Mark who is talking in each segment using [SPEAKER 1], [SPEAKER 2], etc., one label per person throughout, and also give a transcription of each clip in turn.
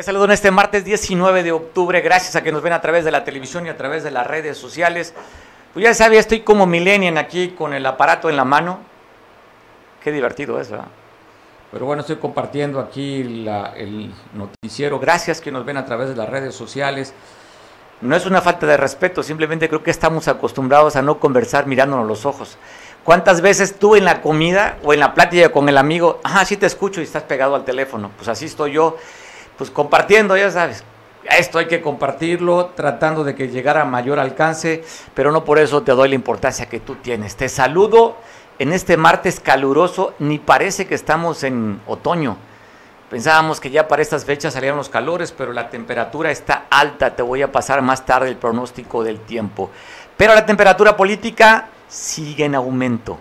[SPEAKER 1] Les saludo en este martes 19 de octubre, gracias a que nos ven a través de la televisión y a través de las redes sociales. Pues ya sabía, estoy como millennial aquí con el aparato en la mano. Qué divertido es, ¿verdad? Pero bueno, estoy compartiendo aquí el noticiero. Gracias que nos ven a través de las redes sociales. No es una falta de respeto, simplemente creo que estamos acostumbrados a no conversar mirándonos los ojos. ¿Cuántas veces tú en la comida o en la plática con el amigo, ajá, sí te escucho y estás pegado al teléfono? Pues así estoy yo pues compartiendo, ya sabes. Esto hay que compartirlo, tratando de que llegara a mayor alcance, pero no por eso te doy la importancia que tú tienes. Te saludo en este martes caluroso, ni parece que estamos en otoño. Pensábamos que ya para estas fechas salían los calores, pero la temperatura está alta. Te voy a pasar más tarde el pronóstico del tiempo. Pero la temperatura política sigue en aumento.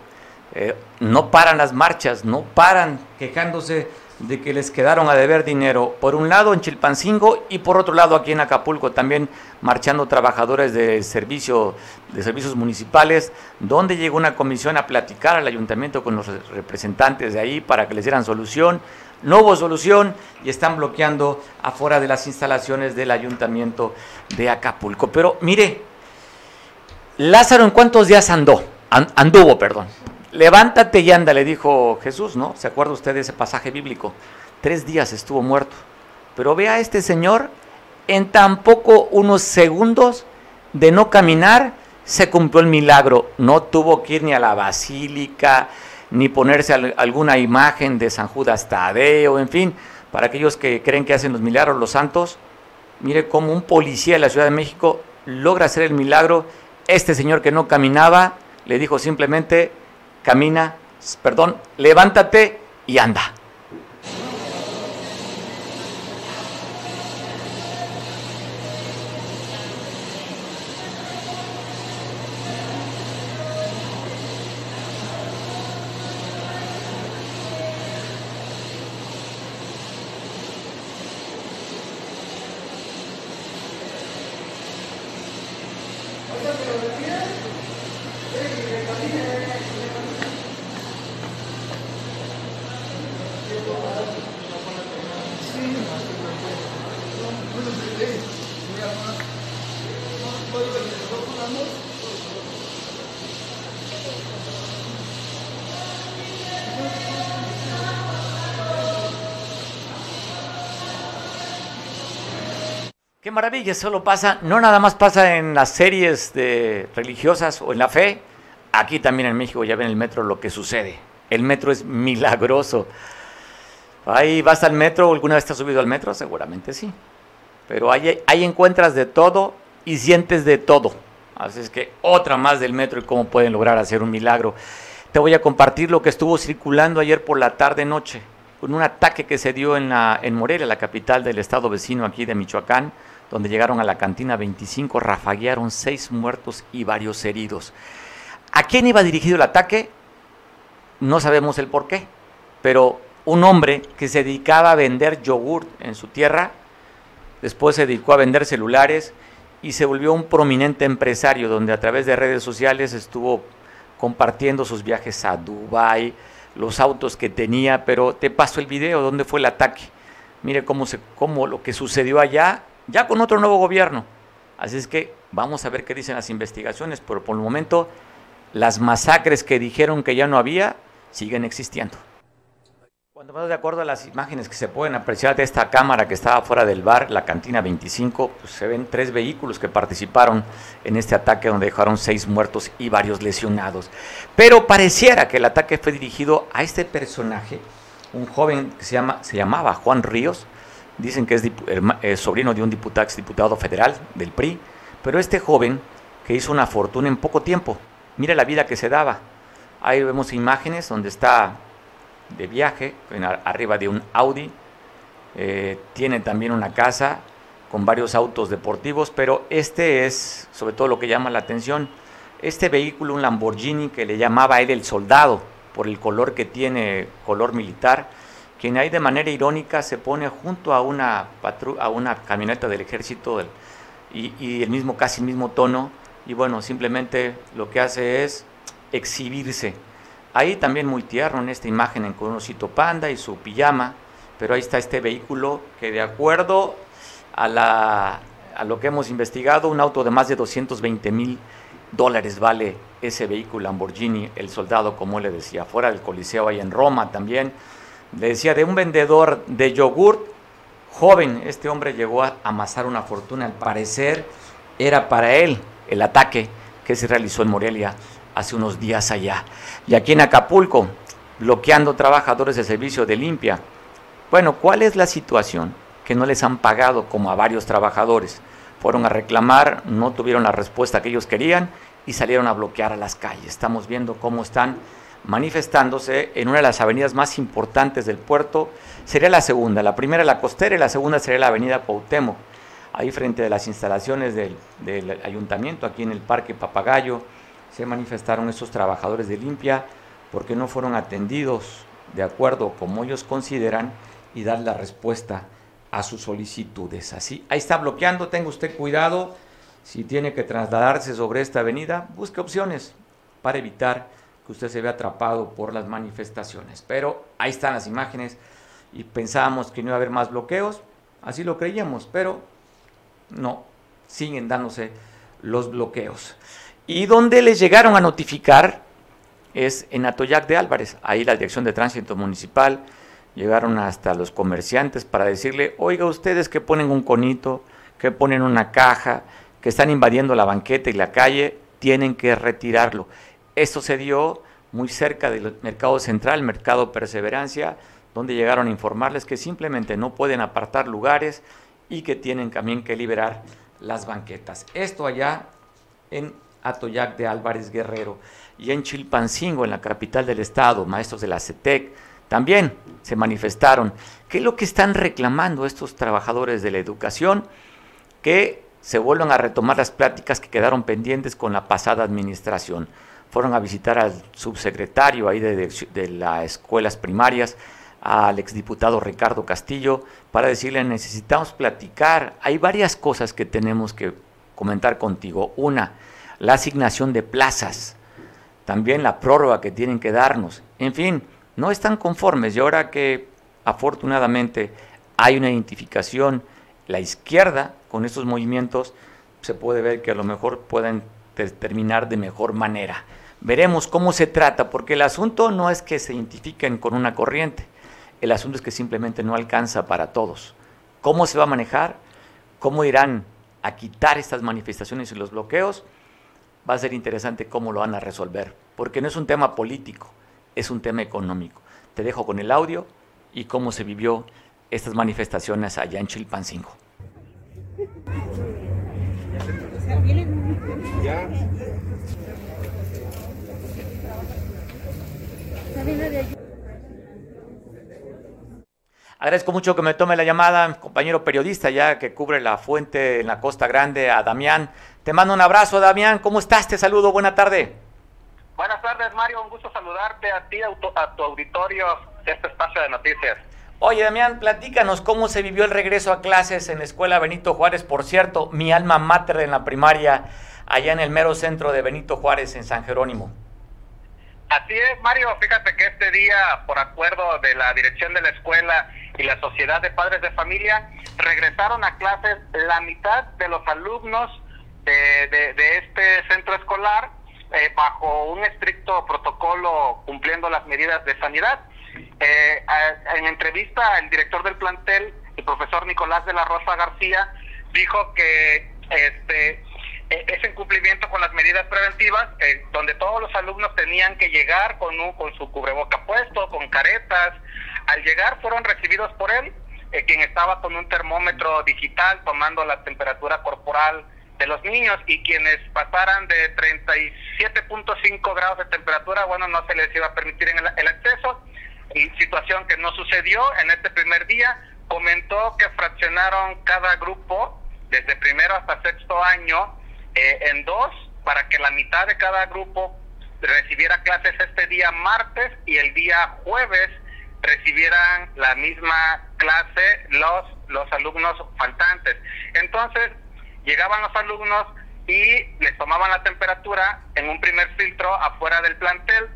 [SPEAKER 1] Eh, no paran las marchas, no paran quejándose de que les quedaron a deber dinero, por un lado en Chilpancingo y por otro lado aquí en Acapulco también marchando trabajadores de servicio de servicios municipales, donde llegó una comisión a platicar al ayuntamiento con los representantes de ahí para que les dieran solución. No hubo solución y están bloqueando afuera de las instalaciones del ayuntamiento de Acapulco. Pero mire, Lázaro, ¿en cuántos días andó? anduvo, perdón. Levántate y anda, le dijo Jesús, ¿no? ¿Se acuerda usted de ese pasaje bíblico? Tres días estuvo muerto. Pero vea a este señor, en tan poco unos segundos de no caminar, se cumplió el milagro. No tuvo que ir ni a la basílica, ni ponerse alguna imagen de San Judas Tadeo, en fin, para aquellos que creen que hacen los milagros los santos. Mire cómo un policía de la Ciudad de México logra hacer el milagro. Este señor que no caminaba le dijo simplemente, camina, perdón, levántate y anda. Qué maravilla, solo pasa, no nada más pasa en las series de religiosas o en la fe, aquí también en México ya ven el metro lo que sucede. El metro es milagroso. Ahí vas al metro, ¿alguna vez te has subido al metro? Seguramente sí. Pero ahí, ahí encuentras de todo y sientes de todo. Así es que otra más del metro y cómo pueden lograr hacer un milagro. Te voy a compartir lo que estuvo circulando ayer por la tarde-noche, con un ataque que se dio en, la, en Morelia, la capital del estado vecino aquí de Michoacán donde llegaron a la cantina 25, rafaguearon seis muertos y varios heridos. ¿A quién iba dirigido el ataque? No sabemos el por qué, pero un hombre que se dedicaba a vender yogurt en su tierra, después se dedicó a vender celulares y se volvió un prominente empresario donde a través de redes sociales estuvo compartiendo sus viajes a Dubái, los autos que tenía, pero te paso el video donde fue el ataque. Mire cómo, se, cómo lo que sucedió allá ya con otro nuevo gobierno. Así es que vamos a ver qué dicen las investigaciones, pero por el momento las masacres que dijeron que ya no había siguen existiendo. Cuando vamos de acuerdo a las imágenes que se pueden apreciar de esta cámara que estaba fuera del bar, la cantina 25, pues se ven tres vehículos que participaron en este ataque donde dejaron seis muertos y varios lesionados. Pero pareciera que el ataque fue dirigido a este personaje, un joven que se, llama, se llamaba Juan Ríos, dicen que es, sobrino de un diputado, diputado federal del PRI, pero este joven que hizo una fortuna en poco tiempo, mira la vida que se daba. Ahí vemos imágenes donde está de viaje, arriba de un Audi, eh, tiene también una casa con varios autos deportivos, pero este es sobre todo lo que llama la atención. Este vehículo, un Lamborghini que le llamaba él el soldado, por el color que tiene, color militar, quien ahí de manera irónica se pone junto a una, a camioneta del ejército y, el mismo, casi el mismo tono, y bueno, simplemente lo que hace es exhibirse. Ahí también muy tierno en esta imagen en con un osito panda y su pijama, pero ahí está este vehículo que de acuerdo a, a lo que hemos investigado, un auto de más de 220 mil dólares vale ese vehículo Lamborghini, el soldado, como le decía, fuera del Coliseo, ahí en Roma también. Le decía de un vendedor de yogurt joven, este hombre llegó a amasar una fortuna, al parecer era para él el ataque que se realizó en Morelia hace unos días allá. Y aquí en Acapulco, bloqueando trabajadores de servicio de limpia. Bueno, ¿cuál es la situación? Que no les han pagado como a varios trabajadores. Fueron a reclamar, no tuvieron la respuesta que ellos querían y salieron a bloquear a las calles. Estamos viendo cómo están manifestándose en una de las avenidas más importantes del puerto. Sería la segunda, la primera la costera y la segunda sería la avenida Pautemo, ahí frente de las instalaciones del, del ayuntamiento, aquí en el Parque Papagayo se manifestaron estos trabajadores de limpia porque no fueron atendidos de acuerdo como ellos consideran y dar la respuesta a sus solicitudes. Así, ahí está bloqueando, tenga usted cuidado. Si tiene que trasladarse sobre esta avenida, busque opciones para evitar usted se vea atrapado por las manifestaciones. Pero ahí están las imágenes y pensábamos que no iba a haber más bloqueos, así lo creíamos, pero no, siguen dándose los bloqueos. Y donde les llegaron a notificar es en Atoyac de Álvarez. Ahí la Dirección de Tránsito Municipal llegaron hasta los comerciantes para decirle, oiga, ustedes que ponen un conito, que ponen una caja, que están invadiendo la banqueta y la calle, tienen que retirarlo. Esto se dio muy cerca del mercado central, mercado Perseverancia, donde llegaron a informarles que simplemente no pueden apartar lugares y que tienen también que liberar las banquetas. Esto allá en Atoyac de Álvarez Guerrero. Y en Chilpancingo, en la capital del estado, maestros de la CETEC también se manifestaron. ¿Qué es lo que están reclamando estos trabajadores de la educación? Que se vuelvan a retomar las pláticas que quedaron pendientes con la pasada administración. Fueron a visitar al subsecretario ahí de, de las escuelas primarias, al exdiputado Ricardo Castillo, para decirle necesitamos platicar. Hay varias cosas que tenemos que comentar contigo. Una, la asignación de plazas, también la prórroga que tienen que darnos. En fin, no están conformes y ahora que afortunadamente hay una identificación, la izquierda con estos movimientos, se puede ver que a lo mejor pueden terminar de mejor manera. Veremos cómo se trata, porque el asunto no es que se identifiquen con una corriente, el asunto es que simplemente no alcanza para todos. ¿Cómo se va a manejar? ¿Cómo irán a quitar estas manifestaciones y los bloqueos? va a ser interesante cómo lo van a resolver, porque no es un tema político, es un tema económico. Te dejo con el audio y cómo se vivió estas manifestaciones allá en Chilpancingo. Agradezco mucho que me tome la llamada, compañero periodista ya que cubre la fuente en la Costa Grande, a Damián. Te mando un abrazo, Damián. ¿Cómo estás? Te saludo. Buena tarde.
[SPEAKER 2] Buenas tardes, Mario. Un gusto saludarte a ti, a tu, a tu auditorio de este espacio de noticias.
[SPEAKER 1] Oye, Damián, platícanos cómo se vivió el regreso a clases en la Escuela Benito Juárez. Por cierto, mi alma mater en la primaria, allá en el mero centro de Benito Juárez, en San Jerónimo.
[SPEAKER 2] Así es, Mario. Fíjate que este día, por acuerdo de la dirección de la escuela y la Sociedad de Padres de Familia, regresaron a clases la mitad de los alumnos de, este centro escolar eh, bajo un estricto protocolo cumpliendo las medidas de sanidad. Eh, en entrevista, el director del plantel, el profesor Nicolás de la Rosa García, dijo que este e, ese incumplimiento con las medidas preventivas, eh, donde todos los alumnos tenían que llegar con, un, con su cubreboca puesto, con caretas. Al llegar fueron recibidos por él, eh, quien estaba con un termómetro digital tomando la temperatura corporal de los niños y quienes pasaran de 37.5 grados de temperatura, bueno, no se les iba a permitir el, el acceso. Y situación que no sucedió en este primer día. Comentó que fraccionaron cada grupo desde primero hasta sexto año eh, en dos para que la mitad de cada grupo recibiera clases este día martes y el día jueves recibieran la misma clase los, los alumnos faltantes. Entonces, llegaban los alumnos y les tomaban la temperatura en un primer filtro afuera del plantel.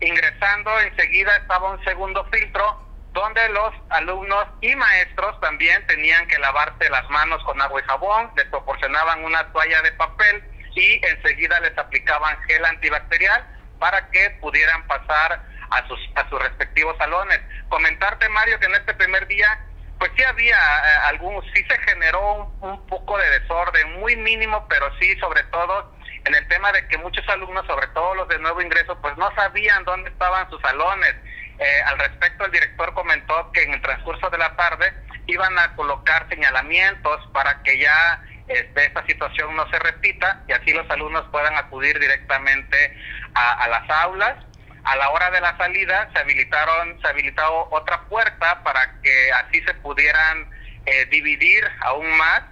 [SPEAKER 2] Ingresando enseguida estaba un segundo filtro donde los alumnos y maestros también tenían que lavarse las manos con agua y jabón, les proporcionaban una toalla de papel y enseguida les aplicaban gel antibacterial para que pudieran pasar a sus, a sus respectivos salones. Comentarte, Mario, que en este primer día, pues sí había eh, algún, sí se generó un, poco de desorden, muy mínimo, pero sí, sobre todo, en el tema de que muchos alumnos, sobre todo los de nuevo ingreso, pues no sabían dónde estaban sus salones. Eh, al respecto, el director comentó que en el transcurso de la tarde iban a colocar señalamientos para que ya este, esta situación no se repita y así los alumnos puedan acudir directamente a las aulas. A la hora de la salida se habilitaron, se habilitó otra puerta para que así se pudieran eh, dividir aún más.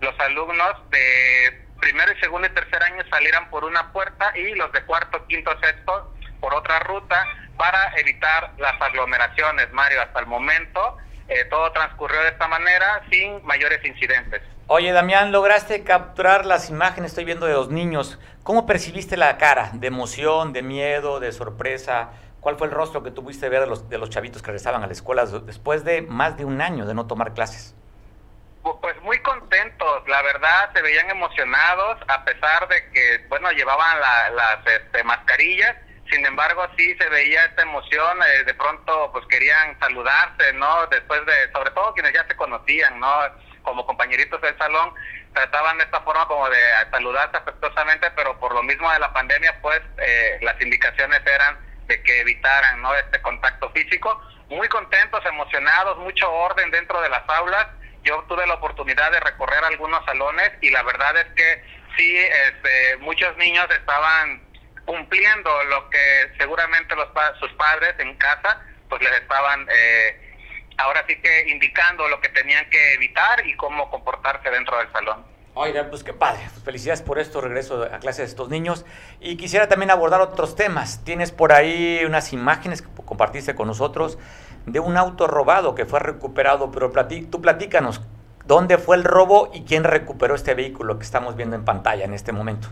[SPEAKER 2] Los alumnos de primero y segundo y tercer año salieran por una puerta y los de cuarto, quinto, sexto por otra ruta para evitar las aglomeraciones, Mario. Hasta el momento eh, todo transcurrió de esta manera sin mayores incidentes.
[SPEAKER 1] Oye, Damián, lograste capturar las imágenes, estoy viendo de los niños. ¿Cómo percibiste la cara? ¿De emoción, de miedo, de sorpresa? ¿Cuál fue el rostro que tuviste ver de los, de los chavitos que regresaban a la escuela después de más de un año de no tomar clases?
[SPEAKER 2] Pues muy contentos, la verdad, se veían emocionados, a pesar de que, bueno, llevaban las este, mascarillas, sin embargo, sí se veía esta emoción, eh, de pronto, pues querían saludarse, ¿no? Después de, sobre todo quienes ya se conocían, ¿no? como compañeritos del salón, trataban de esta forma como de saludarse afectuosamente, pero por lo mismo de la pandemia, pues eh, las indicaciones eran de que evitaran ¿no? este contacto físico. Muy contentos, emocionados, mucho orden dentro de las aulas. Yo tuve la oportunidad de recorrer algunos salones y la verdad es que sí, este, muchos niños estaban cumpliendo lo que seguramente los sus padres en casa pues les estaban eh, ahora sí que indicando lo que tenían que evitar y cómo comportarse dentro del salón.
[SPEAKER 1] Oiga, pues qué padre. Pues felicidades por esto, regreso a clases de estos niños. Y quisiera también abordar otros temas. Tienes por ahí unas imágenes que compartiste con nosotros de un auto robado que fue recuperado, pero tú platícanos, ¿dónde fue el robo y quién recuperó este vehículo que estamos viendo en pantalla en este momento?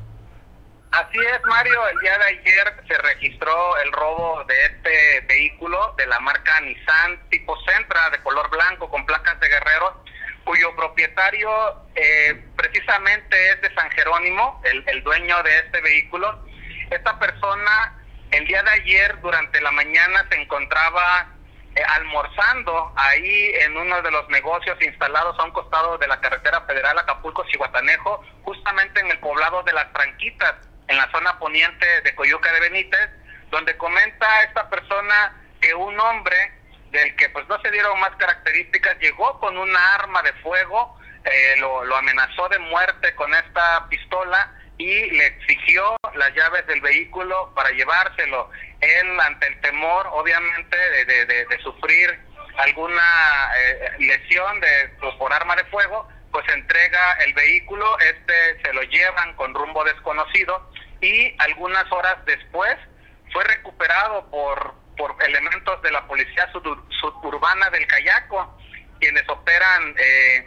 [SPEAKER 2] Así es, Mario. El día de ayer se registró el robo de este vehículo de la marca Nissan tipo Centra de color blanco con placas de Guerrero, cuyo propietario eh, precisamente es de San Jerónimo, el, dueño de este vehículo. Esta persona el día de ayer durante la mañana se encontraba eh, almorzando ahí en uno de los negocios instalados a un costado de la carretera federal Acapulco-Cihuatanejo, justamente en el poblado de Las Tranquitas en la zona poniente de Coyuca de Benítez, donde comenta esta persona que un hombre del que pues no se dieron más características llegó con una arma de fuego, eh, lo, amenazó de muerte con esta pistola y le exigió las llaves del vehículo para llevárselo. Él, ante el temor, obviamente, de, de, sufrir alguna eh, lesión de, por arma de fuego, pues entrega el vehículo, este se lo llevan con rumbo desconocido y algunas horas después fue recuperado por, por elementos de la Policía Suburbana del Cayaco, quienes operan eh,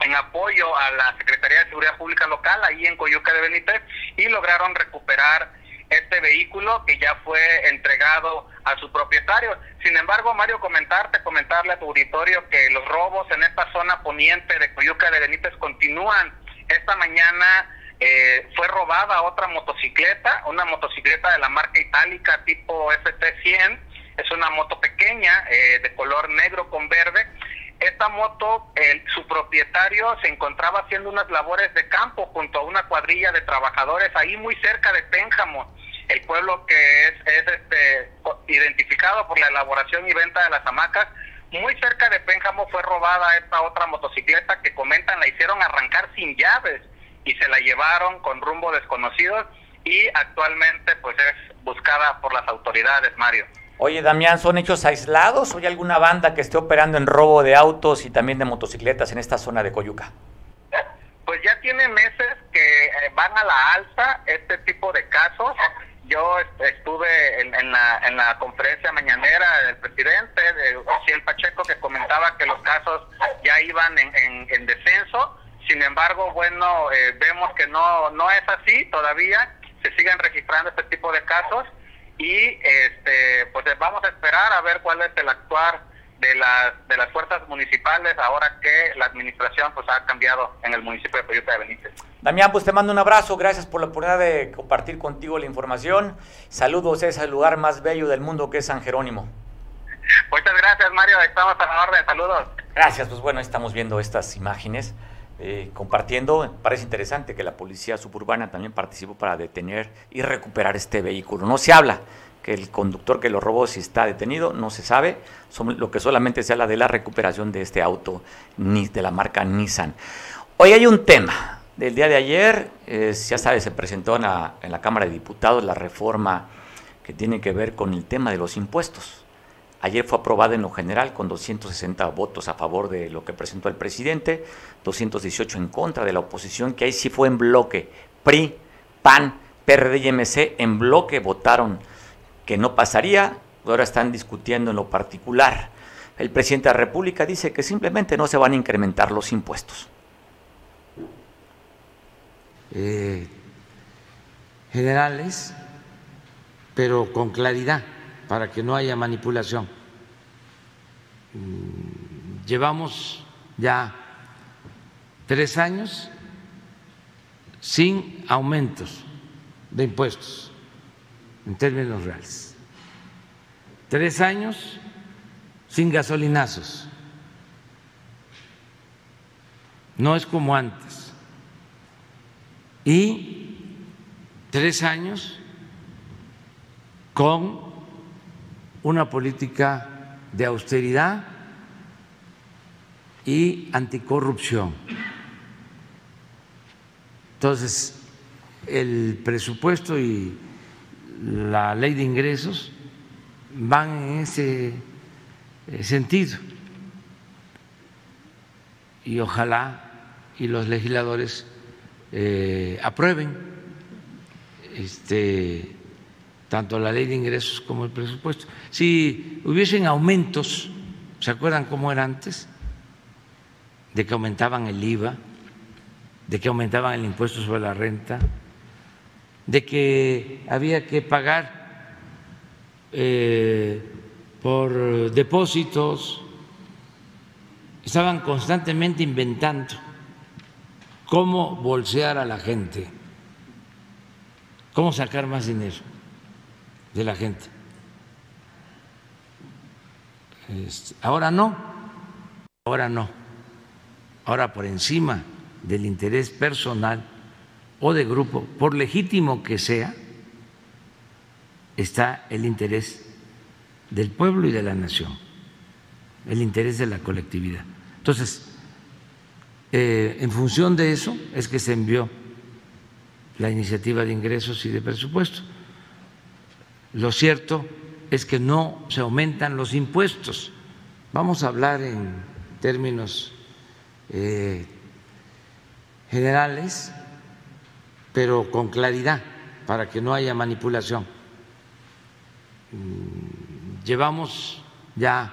[SPEAKER 2] en apoyo a la Secretaría de Seguridad Pública Local ahí en Coyuca de Benítez y lograron recuperar este vehículo que ya fue entregado a su propietario. Sin embargo, Mario, comentarte, comentarle a tu auditorio que los robos en esta zona poniente de Coyuca de Benítez continúan. Esta mañana eh, fue robada otra motocicleta, una motocicleta de la marca itálica tipo FT100, es una moto pequeña eh, de color negro con verde. Esta moto, su propietario se encontraba haciendo unas labores de campo junto a una cuadrilla de trabajadores ahí muy cerca de Pénjamo, el pueblo que es, es este, identificado por la elaboración y venta de las hamacas. Muy cerca de Pénjamo fue robada esta otra motocicleta que comentan la hicieron arrancar sin llaves y se la llevaron con rumbo desconocido y actualmente pues es buscada por las autoridades, Mario.
[SPEAKER 1] Oye, Damián, ¿son hechos aislados o hay alguna banda que esté operando en robo de autos y también de motocicletas en esta zona de Coyuca?
[SPEAKER 2] Pues ya tiene meses que eh, van a la alza este tipo de casos. Yo estuve en, la, en la conferencia mañanera del presidente, de Ociel Pacheco, que comentaba que los casos ya iban en, en descenso sin embargo, bueno, eh, vemos que no, no es así todavía, se siguen registrando este tipo de casos y este, pues vamos a esperar a ver cuál es el actuar de las de las fuerzas municipales ahora que la administración pues ha cambiado en el municipio de Coyuca de Benítez.
[SPEAKER 1] Damián, pues te mando un abrazo, gracias por la oportunidad de compartir contigo la información. Saludos a ese lugar más bello del mundo que es San Jerónimo.
[SPEAKER 2] Muchas gracias, Mario, estamos a la orden, saludos.
[SPEAKER 1] Gracias, pues bueno, estamos viendo estas imágenes. Eh, compartiendo. Parece interesante que la policía suburbana también participó para detener y recuperar este vehículo. No se habla que el conductor que lo robó si está detenido, no se sabe. lo que solamente se habla de la recuperación de este auto de la marca Nissan. Hoy hay un tema. Del día de ayer, eh, ya sabes, se presentó en la, en la Cámara de Diputados la reforma que tiene que ver con el tema de los impuestos. Ayer fue aprobada en lo general con 260 votos a favor de lo que presentó el presidente, 218 en contra de la oposición, que ahí sí fue en bloque. PRI, PAN, PRD y MC en bloque votaron que no pasaría, ahora están discutiendo en lo particular. El presidente de la República dice que simplemente no se van a incrementar los impuestos.
[SPEAKER 3] Eh, generales, pero con claridad para que no haya manipulación. Mm, llevamos ya tres años sin aumentos de impuestos en términos reales. Tres años sin gasolinazos. No es como antes. Y tres años con una política de austeridad y anticorrupción. Entonces, el presupuesto y la ley de ingresos van en ese eh, sentido. Y ojalá y los legisladores eh, aprueben este tanto la ley de ingresos como el presupuesto. Si hubiesen aumentos, ¿se acuerdan cómo era antes? De que aumentaban el IVA, de que aumentaban el impuesto sobre la renta, de que había que pagar eh, por depósitos, estaban constantemente inventando cómo bolsear a la gente, cómo sacar más dinero de la gente. Ahora no, ahora no, ahora por encima del interés personal o de grupo, por legítimo que sea, está el interés del pueblo y de la nación, el interés de la colectividad. Entonces, eh, en función de eso es que se envió la iniciativa de ingresos y de presupuesto. Lo cierto es que no se aumentan los impuestos. Vamos a hablar en términos eh, generales, pero con claridad, para que no haya manipulación. Mm, llevamos ya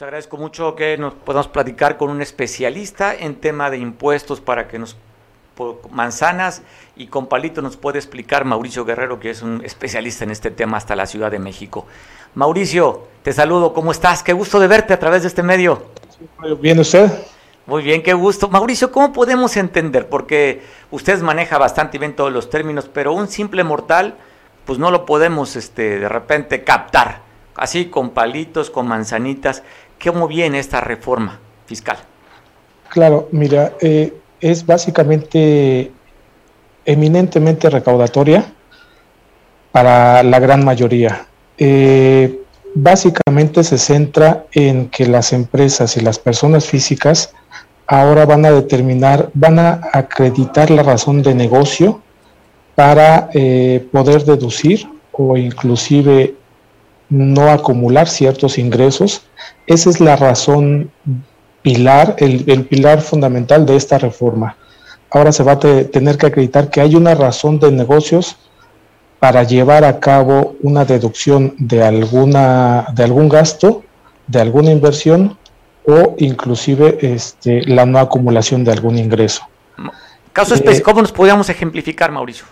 [SPEAKER 1] pues agradezco mucho que nos podamos platicar con un especialista en tema de impuestos para que nos manzanas y con palito nos puede explicar Mauricio Guerrero, que es un especialista en este tema hasta la Ciudad de México. Mauricio, te saludo, ¿cómo estás? Qué gusto de verte a través de este medio.
[SPEAKER 4] Bien, ¿usted?
[SPEAKER 1] Muy bien, qué gusto. Mauricio, ¿cómo podemos entender? Porque usted maneja bastante bien todos los términos, pero un simple mortal, pues no lo podemos este, de repente captar, así con palitos, con manzanitas. ¿Cómo viene esta reforma fiscal?
[SPEAKER 4] Claro, mira, eh, es básicamente eminentemente recaudatoria para la gran mayoría. Eh, básicamente se centra en que las empresas y las personas físicas ahora van a determinar, van a acreditar la razón de negocio para eh, poder deducir o inclusive no acumular ciertos ingresos. Esa es la razón pilar, el, pilar fundamental de esta reforma. Ahora se va a tener que acreditar que hay una razón de negocios para llevar a cabo una deducción de alguna de algún gasto, de alguna inversión o inclusive este, la no acumulación de algún ingreso.
[SPEAKER 1] Caso específico, eh, ¿cómo nos podríamos ejemplificar, Mauricio?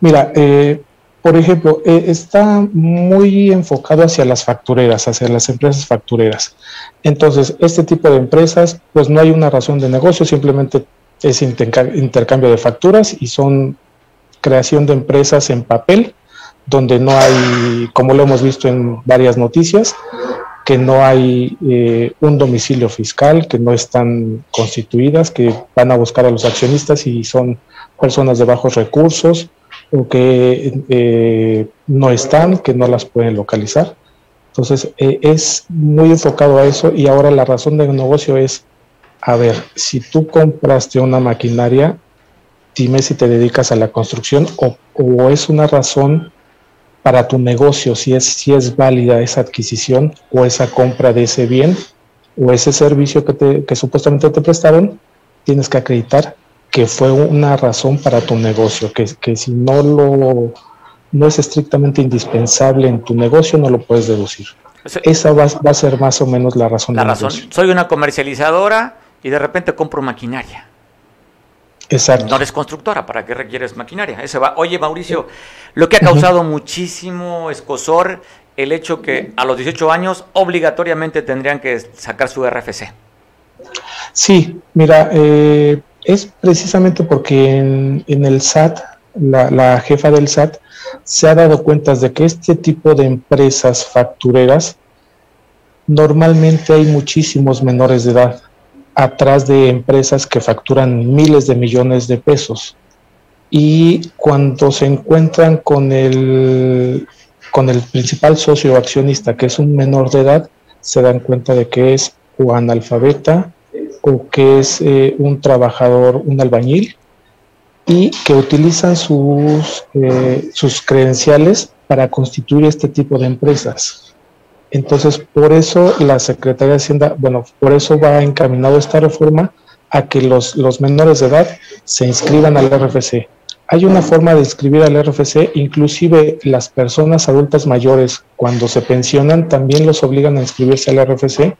[SPEAKER 4] Mira, eh, por ejemplo, eh, está muy enfocado hacia las factureras, hacia las empresas factureras. Entonces, este tipo de empresas, pues no hay una razón de negocio, simplemente es intercambio de facturas y son creación de empresas en papel, donde no hay, como lo hemos visto en varias noticias, que no hay eh, un domicilio fiscal, que no están constituidas, que van a buscar a los accionistas y son personas de bajos recursos o que eh, no están, que no las pueden localizar. Entonces, eh, es muy enfocado a eso y ahora la razón del negocio es, a ver, si tú compraste una maquinaria, dime si te dedicas a la construcción o, o es una razón para tu negocio, si es, si es válida esa adquisición o esa compra de ese bien o ese servicio que, te, que supuestamente te prestaron, tienes que acreditar que fue una razón para tu negocio, que, que si no lo no es estrictamente indispensable en tu negocio, no lo puedes deducir. Esa va, va, a ser más o menos la razón.
[SPEAKER 1] La razón. Soy una comercializadora y de repente compro maquinaria.
[SPEAKER 4] Exacto.
[SPEAKER 1] No eres constructora, ¿para qué requieres maquinaria? Ese va. Oye, Mauricio, lo que ha causado muchísimo escosor el hecho que a los 18 años obligatoriamente tendrían que sacar su RFC.
[SPEAKER 4] Sí, mira, eh, es precisamente porque en, el SAT, la, jefa del SAT, se ha dado cuenta de que este tipo de empresas factureras, normalmente hay muchísimos menores de edad atrás de empresas que facturan miles de millones de pesos. Y cuando se encuentran con el, con el principal socio accionista, que es un menor de edad, se dan cuenta de que es o analfabeta o que es eh, un trabajador, un albañil, y que utilizan sus, eh, sus credenciales para constituir este tipo de empresas. Entonces, por eso la Secretaría de Hacienda, bueno, por eso va encaminado esta reforma a que los, los menores de edad se inscriban al RFC. Hay una forma de inscribir al RFC, inclusive las personas adultas mayores cuando se pensionan también los obligan a inscribirse al RFC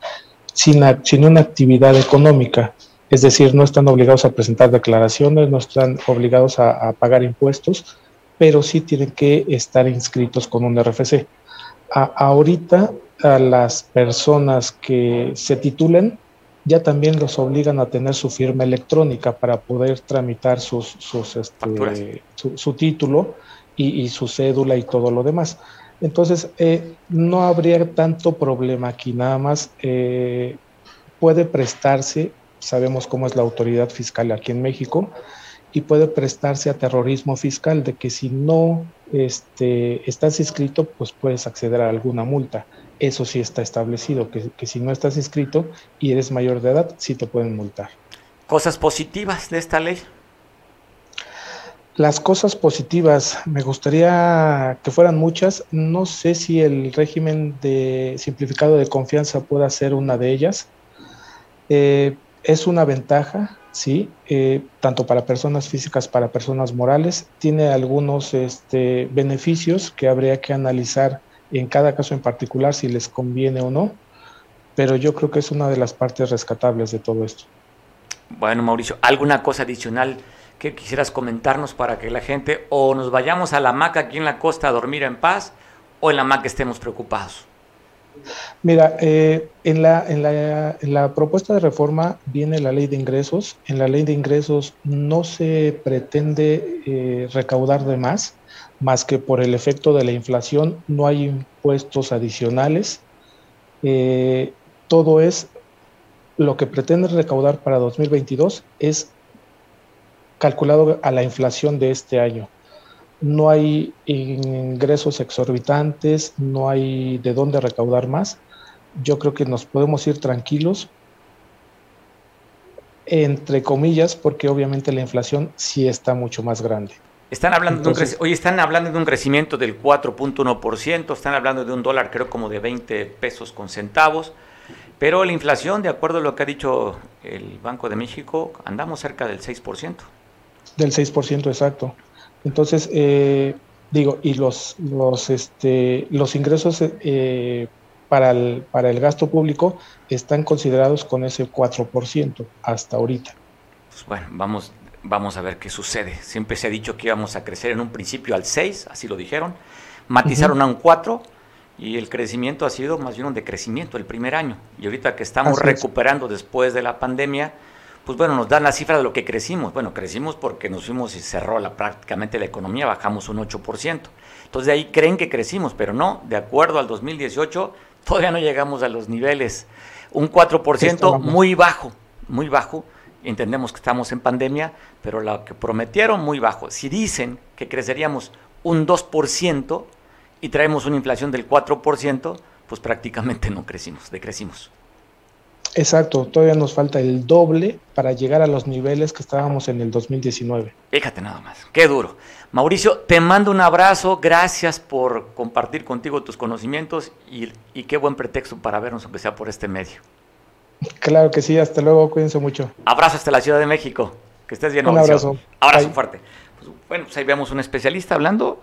[SPEAKER 4] sin, una actividad económica. Es decir, no están obligados a presentar declaraciones, no están obligados a, pagar impuestos, pero sí tienen que estar inscritos con un RFC. ahorita a las personas que se titulen ya también los obligan a tener su firma electrónica para poder tramitar sus, sus este, su, título y, y, su cédula y todo lo demás. Entonces, eh, no habría tanto problema aquí, nada más eh, puede prestarse, sabemos cómo es la autoridad fiscal aquí en México, y puede prestarse a terrorismo fiscal, de que si no este, estás inscrito, pues puedes acceder a alguna multa. Eso sí está establecido, que, que si no estás inscrito y eres mayor de edad, sí te pueden multar.
[SPEAKER 1] Cosas positivas de esta ley.
[SPEAKER 4] Las cosas positivas, me gustaría que fueran muchas. No sé si el régimen de simplificado de confianza pueda ser una de ellas. Eh, es una ventaja, sí, eh, tanto para personas físicas, para personas morales. Tiene algunos este, beneficios que habría que analizar en cada caso en particular si les conviene o no, pero yo creo que es una de las partes rescatables de todo esto.
[SPEAKER 1] Bueno, Mauricio, ¿alguna cosa adicional? ¿Qué quisieras comentarnos para que la gente o nos vayamos a la hamaca aquí en la costa a dormir en paz o en la hamaca estemos preocupados?
[SPEAKER 4] Mira, eh, en, la, en, la, en, la, propuesta de reforma viene la ley de ingresos. En la ley de ingresos no se pretende eh, recaudar de más, más que por el efecto de la inflación, no hay impuestos adicionales. Eh, todo es lo que pretende recaudar para 2022 es calculado a la inflación de este año. No hay ingresos exorbitantes, no hay de dónde recaudar más. Yo creo que nos podemos ir tranquilos, entre comillas, porque obviamente la inflación sí está mucho más grande.
[SPEAKER 1] Están hablando de un hoy están hablando de un crecimiento del 4.1%, están hablando de un dólar creo como de 20 pesos con centavos, pero la inflación, de acuerdo a lo que ha dicho el Banco de México, andamos cerca del 6%.
[SPEAKER 4] Del 6% exacto. Entonces, eh, digo, y los, los, este, los ingresos eh, para, el, para el gasto público están considerados con ese 4% hasta ahorita.
[SPEAKER 1] Pues bueno, vamos, Vamos a ver qué sucede. Siempre se ha dicho que íbamos a crecer en un principio al 6, así lo dijeron. Matizaron a un 4 y el crecimiento ha sido más bien un decrecimiento el primer año. Y ahorita que estamos recuperando después de la pandemia, pues bueno, nos dan la cifra de lo que crecimos. Bueno, crecimos porque nos fuimos y cerró la, prácticamente la economía, bajamos un 8%. Entonces de ahí creen que crecimos, pero no, de acuerdo al 2018, todavía no llegamos a los niveles. Un 4% muy bajo, muy bajo. Entendemos que estamos en pandemia, pero lo que prometieron muy bajo. Si dicen que creceríamos un 2%, y traemos una inflación del 4%, pues prácticamente no crecimos, decrecimos.
[SPEAKER 4] Exacto, todavía nos falta el doble para llegar a los niveles que estábamos en el 2019.
[SPEAKER 1] Fíjate nada más, qué duro. Mauricio, te mando un abrazo, gracias por compartir contigo tus conocimientos y, qué buen pretexto para vernos, aunque sea por este medio.
[SPEAKER 4] Claro que sí, hasta luego, cuídense mucho.
[SPEAKER 1] Abrazo hasta la Ciudad de México, que estés bien, Un abrazo. Abrazo fuerte. Pues, bueno, pues ahí vemos un especialista hablando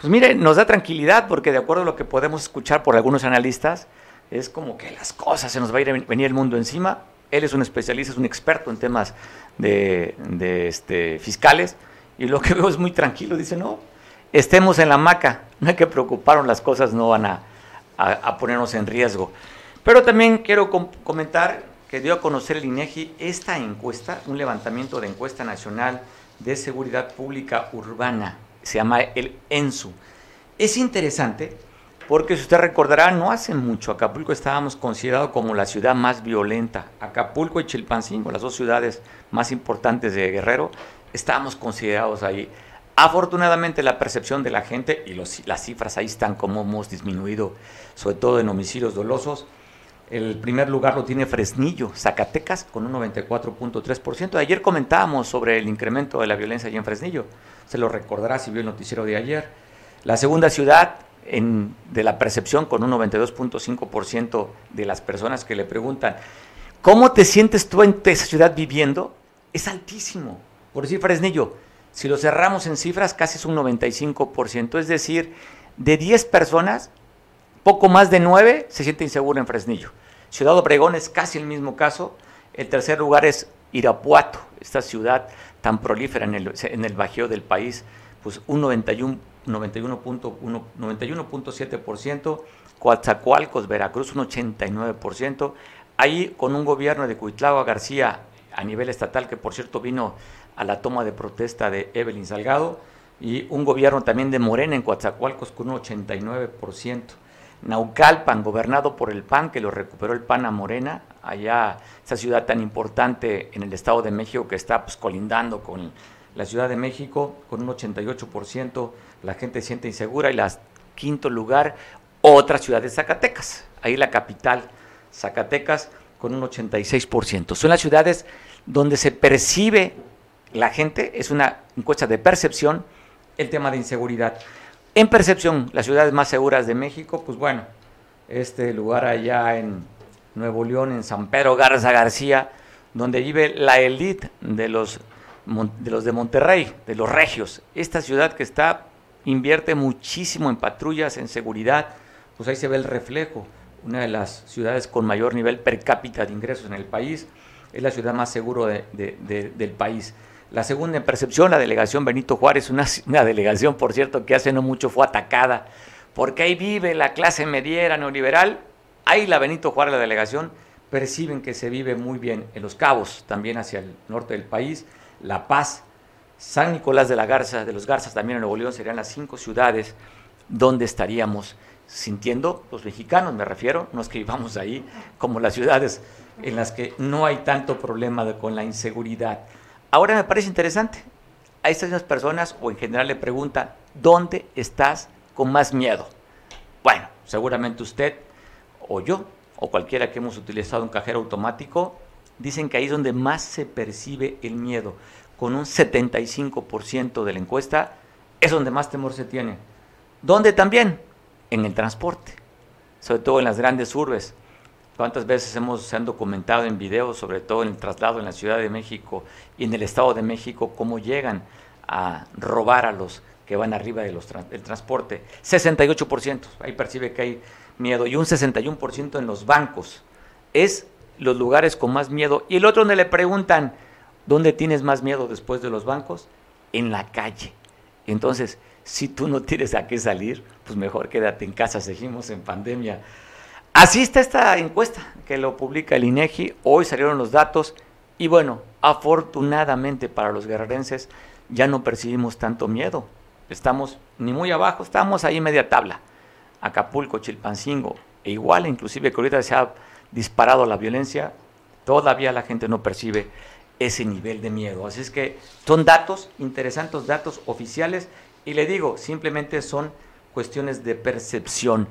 [SPEAKER 1] pues mire, nos da tranquilidad porque de acuerdo a lo que podemos escuchar por algunos analistas, es como que las cosas se nos va a ir venir el mundo encima. Él es un especialista, es un experto en temas de, este, fiscales y lo que veo es muy tranquilo. Dice, no, estemos en la maca, no hay que preocuparnos, las cosas no van a, ponernos en riesgo. Pero también quiero comentar que dio a conocer el INEGI esta encuesta, un levantamiento de encuesta nacional de seguridad pública urbana se llama el ENSU. Es interesante porque si usted recordará, no hace mucho Acapulco estábamos considerados como la ciudad más violenta. Acapulco y Chilpancingo, las dos ciudades más importantes de Guerrero, estábamos considerados ahí. Afortunadamente la percepción de la gente y las cifras ahí están como hemos disminuido, sobre todo en homicidios dolosos. El primer lugar lo tiene Fresnillo, Zacatecas, con un 94.3%. Ayer comentábamos sobre el incremento de la violencia allí en Fresnillo se lo recordará si vio el noticiero de ayer. La segunda ciudad en, de la percepción con un 92.5% de las personas que le preguntan, ¿cómo te sientes tú en esa ciudad viviendo? Es altísimo. Por decir Fresnillo, si lo cerramos en cifras, casi es un 95%. Es decir, de 10 personas, poco más de 9 se siente inseguro en Fresnillo. Ciudad Obregón es casi el mismo caso. El tercer lugar es Irapuato, esta ciudad tan prolífera en el, en el bajío del país, pues un 91, 91.7%, Coatzacoalcos, Veracruz, un 89%, ahí con un gobierno de Cuitlagua García a nivel estatal, que por cierto vino a la toma de protesta de Evelyn Salgado, y un gobierno también de Morena en Coatzacoalcos con un 89%. Naucalpan, gobernado por el PAN, que lo recuperó el PAN a Morena, allá, esa ciudad tan importante en el Estado de México que está pues, colindando con la Ciudad de México, con un 88%, la gente siente insegura. Y la quinto lugar, otra ciudad de Zacatecas, ahí la capital, Zacatecas, con un 86%. Son las ciudades donde se percibe la gente, es una encuesta de percepción, el tema de inseguridad. En percepción, las ciudades más seguras de México, pues bueno, este lugar allá en Nuevo León, en San Pedro Garza García, donde vive la élite de los, de los de Monterrey, de los regios. Esta ciudad que está, invierte muchísimo en patrullas, en seguridad, pues ahí se ve el reflejo. Una de las ciudades con mayor nivel per cápita de ingresos en el país, es la ciudad más segura del país. La segunda en percepción, la delegación Benito Juárez, una, delegación, por cierto, que hace no mucho fue atacada, porque ahí vive la clase mediera neoliberal, ahí la Benito Juárez, la delegación, perciben que se vive muy bien en Los Cabos, también hacia el norte del país, La Paz, San Nicolás de la Garza, de los Garzas, también en Nuevo León, serían las cinco ciudades donde estaríamos sintiendo, los mexicanos me refiero, no es que vivamos ahí, como las ciudades en las que no hay tanto problema con la inseguridad. Ahora me parece interesante. A estas mismas personas o en general le preguntan, ¿dónde estás con más miedo? Bueno, seguramente usted o yo o cualquiera que hemos utilizado un cajero automático, dicen que ahí es donde más se percibe el miedo. Con un 75% de la encuesta es donde más temor se tiene. ¿Dónde también? En el transporte, sobre todo en las grandes urbes. ¿Cuántas veces hemos se han documentado en videos, sobre todo en el traslado en la Ciudad de México y en el Estado de México, cómo llegan a robar a los que van arriba de del transporte? 68%, ahí percibe que hay miedo, y un 61% en los bancos. Es los lugares con más miedo. Y el otro donde le preguntan, ¿Dónde tienes más miedo después de los bancos? En la calle. Entonces, si tú no tienes a qué salir, pues mejor quédate en casa, seguimos en pandemia. Así está esta encuesta que lo publica el INEGI, hoy salieron los datos y bueno, afortunadamente para los guerrerenses ya no percibimos tanto miedo. Estamos ni muy abajo, estamos ahí media tabla. Acapulco, Chilpancingo, e igual inclusive que ahorita se ha disparado la violencia, todavía la gente no percibe ese nivel de miedo. Así es que son datos, interesantes datos oficiales, y le digo, simplemente son cuestiones de percepción.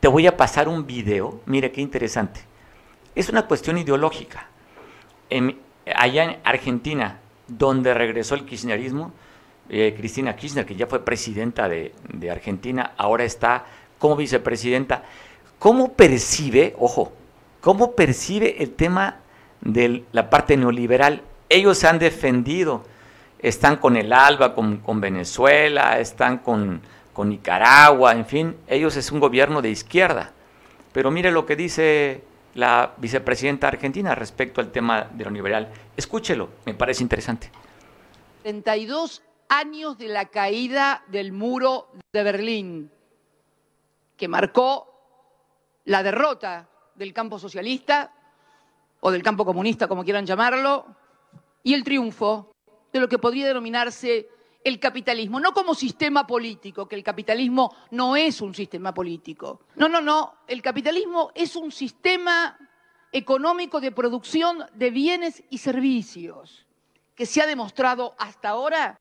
[SPEAKER 1] Te voy a pasar un video, mire qué interesante. Es una cuestión ideológica. allá en Argentina, donde regresó el kirchnerismo, eh, Cristina Kirchner, que ya fue presidenta de, de Argentina, ahora está como vicepresidenta. ¿Cómo percibe, ojo, cómo percibe el tema de la parte neoliberal. Ellos se han defendido, están con el ALBA, con, Venezuela, están con, Nicaragua, en fin, ellos es un gobierno de izquierda. Pero mire lo que dice la vicepresidenta argentina respecto al tema de neoliberal. Escúchelo, me parece interesante.
[SPEAKER 5] 32 años de la caída del muro de Berlín, que marcó la derrota del campo socialista o del campo comunista, como quieran llamarlo, y el triunfo de lo que podría denominarse el capitalismo, no como sistema político, que el capitalismo no es un sistema político. No, no, no, el capitalismo es un sistema económico de producción de bienes y servicios que se ha demostrado hasta ahora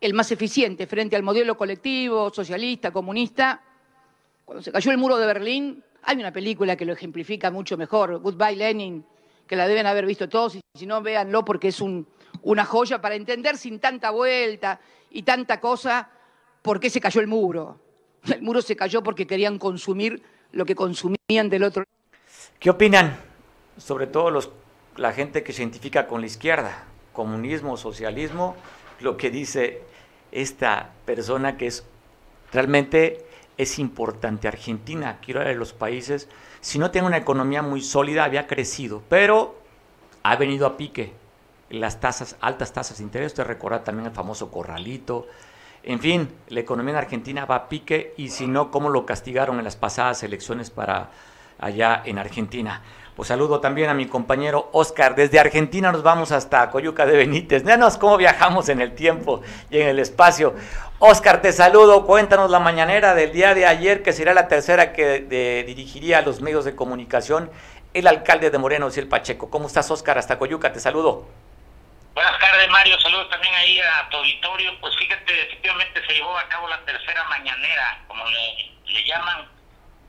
[SPEAKER 5] el más eficiente frente al modelo colectivo, socialista, comunista. Cuando se cayó el muro de Berlín, hay una película que lo ejemplifica mucho mejor, Goodbye Lenin, que la deben haber visto todos, y si no, véanlo porque es una joya para entender sin tanta vuelta y tanta cosa por qué se cayó el muro. El muro se cayó porque querían consumir lo que consumían del otro.
[SPEAKER 1] ¿Qué opinan? Sobre todo la gente que se identifica con la izquierda, comunismo, socialismo, lo que dice esta persona que es realmente es importante. Argentina, quiero de los países, si no tiene una economía muy sólida, había crecido, pero ha venido a pique. Las tasas, altas tasas de interés, usted recuerda también el famoso corralito. En fin, la economía en Argentina va a pique y si no, ¿cómo lo castigaron en las pasadas elecciones para allá en Argentina? Pues saludo también a mi compañero Oscar. Desde Argentina nos vamos hasta Coyuca de Benítez. Veanos cómo viajamos en el tiempo y en el espacio. Oscar, te saludo. Cuéntanos la mañanera del día de ayer, que será la tercera que dirigiría a los medios de comunicación el alcalde de Moreno, el Pacheco. ¿Cómo estás, Oscar? Hasta Coyuca, te saludo.
[SPEAKER 6] Buenas tardes, Mario. Saludos también ahí a tu auditorio. Pues fíjate, efectivamente se llevó a cabo la tercera mañanera, como le llaman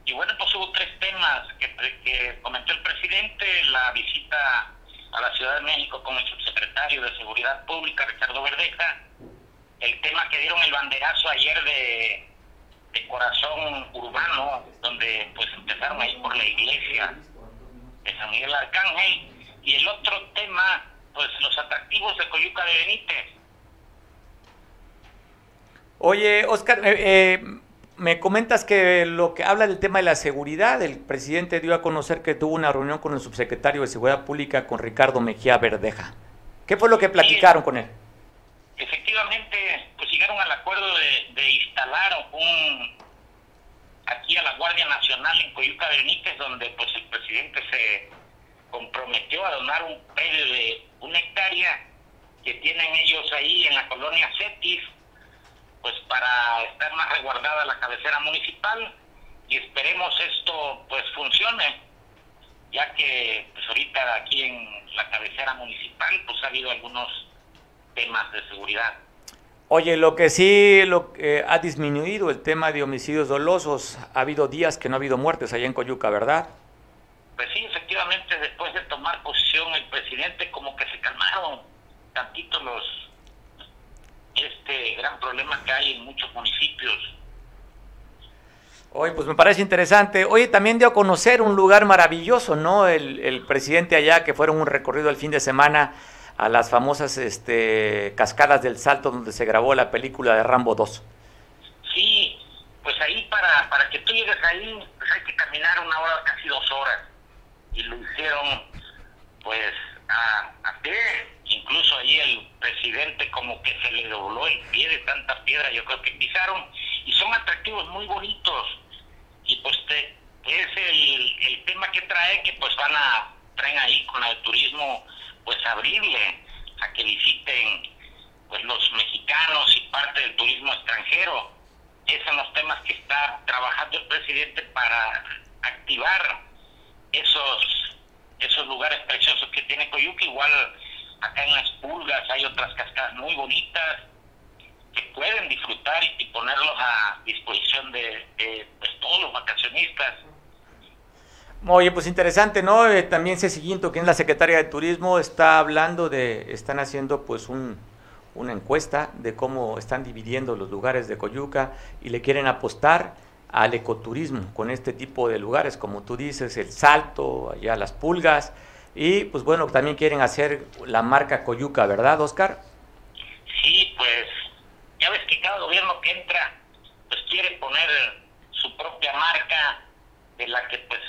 [SPEAKER 6] y bueno, pues hubo tres temas que, comentó el presidente, la visita a la Ciudad de México con el subsecretario de Seguridad Pública, Ricardo Verdeja, el tema que dieron el banderazo ayer de, corazón urbano, donde pues empezaron ahí por la iglesia de San Miguel Arcángel, y el otro tema, pues los atractivos de Coyuca de Benítez.
[SPEAKER 1] Oye, Oscar, eh, eh me comentas que lo que habla del tema de la seguridad, el presidente dio a conocer que tuvo una reunión con el subsecretario de Seguridad Pública, con Ricardo Mejía Verdeja. ¿Qué fue lo que platicaron con él?
[SPEAKER 6] Efectivamente, pues llegaron al acuerdo de, instalar un aquí a la Guardia Nacional en Coyuca Benítez, donde pues el presidente se comprometió a donar un predio de una hectárea que tienen ellos ahí en la colonia Cetis, pues para estar más resguardada la cabecera municipal y esperemos esto pues funcione ya que pues ahorita aquí en la cabecera municipal pues ha habido algunos temas de seguridad.
[SPEAKER 1] Oye, lo que sí lo ha disminuido el tema de homicidios dolosos, ha habido días que no ha habido muertes allá en Coyuca, ¿verdad?
[SPEAKER 6] Pues sí, efectivamente, después de tomar posición el presidente como que se calmaron tantito los este gran problema que hay en muchos municipios.
[SPEAKER 1] Oye, pues me parece interesante. Oye, también dio a conocer un lugar maravilloso, ¿no? El, presidente allá, que fueron un recorrido el fin de semana a las famosas este, cascadas del Salto, donde se grabó la película de Rambo 2.
[SPEAKER 6] Sí, pues ahí para, para que tú llegues ahí, pues hay que caminar una hora, casi dos horas. Y lo hicieron, pues, a, a pie, incluso ahí el presidente como que se le dobló el pie de tanta piedra, yo creo que pisaron, y son atractivos muy bonitos, y pues te, es el, el tema que trae, que pues van a, traen ahí con el turismo, pues abrirle a que visiten pues los mexicanos y parte del turismo extranjero. Esos son los temas que está trabajando el presidente para activar esos esos lugares preciosos que tiene Coyuca, igual acá en las pulgas hay otras cascadas muy bonitas que pueden disfrutar y, ponerlos a disposición de, pues, todos los vacacionistas.
[SPEAKER 1] Oye, pues interesante, ¿no? Eh, también Cecillinto, quien es la secretaria de Turismo, está hablando de, están haciendo pues un, una encuesta de cómo están dividiendo los lugares de Coyuca y le quieren apostar al ecoturismo con este tipo de lugares, como tú dices, el Salto, allá las Pulgas, y pues bueno, también quieren hacer la marca Coyuca, ¿verdad, Oscar?
[SPEAKER 6] Sí, pues ya ves que cada gobierno que entra, pues quiere poner su propia marca, de la que pues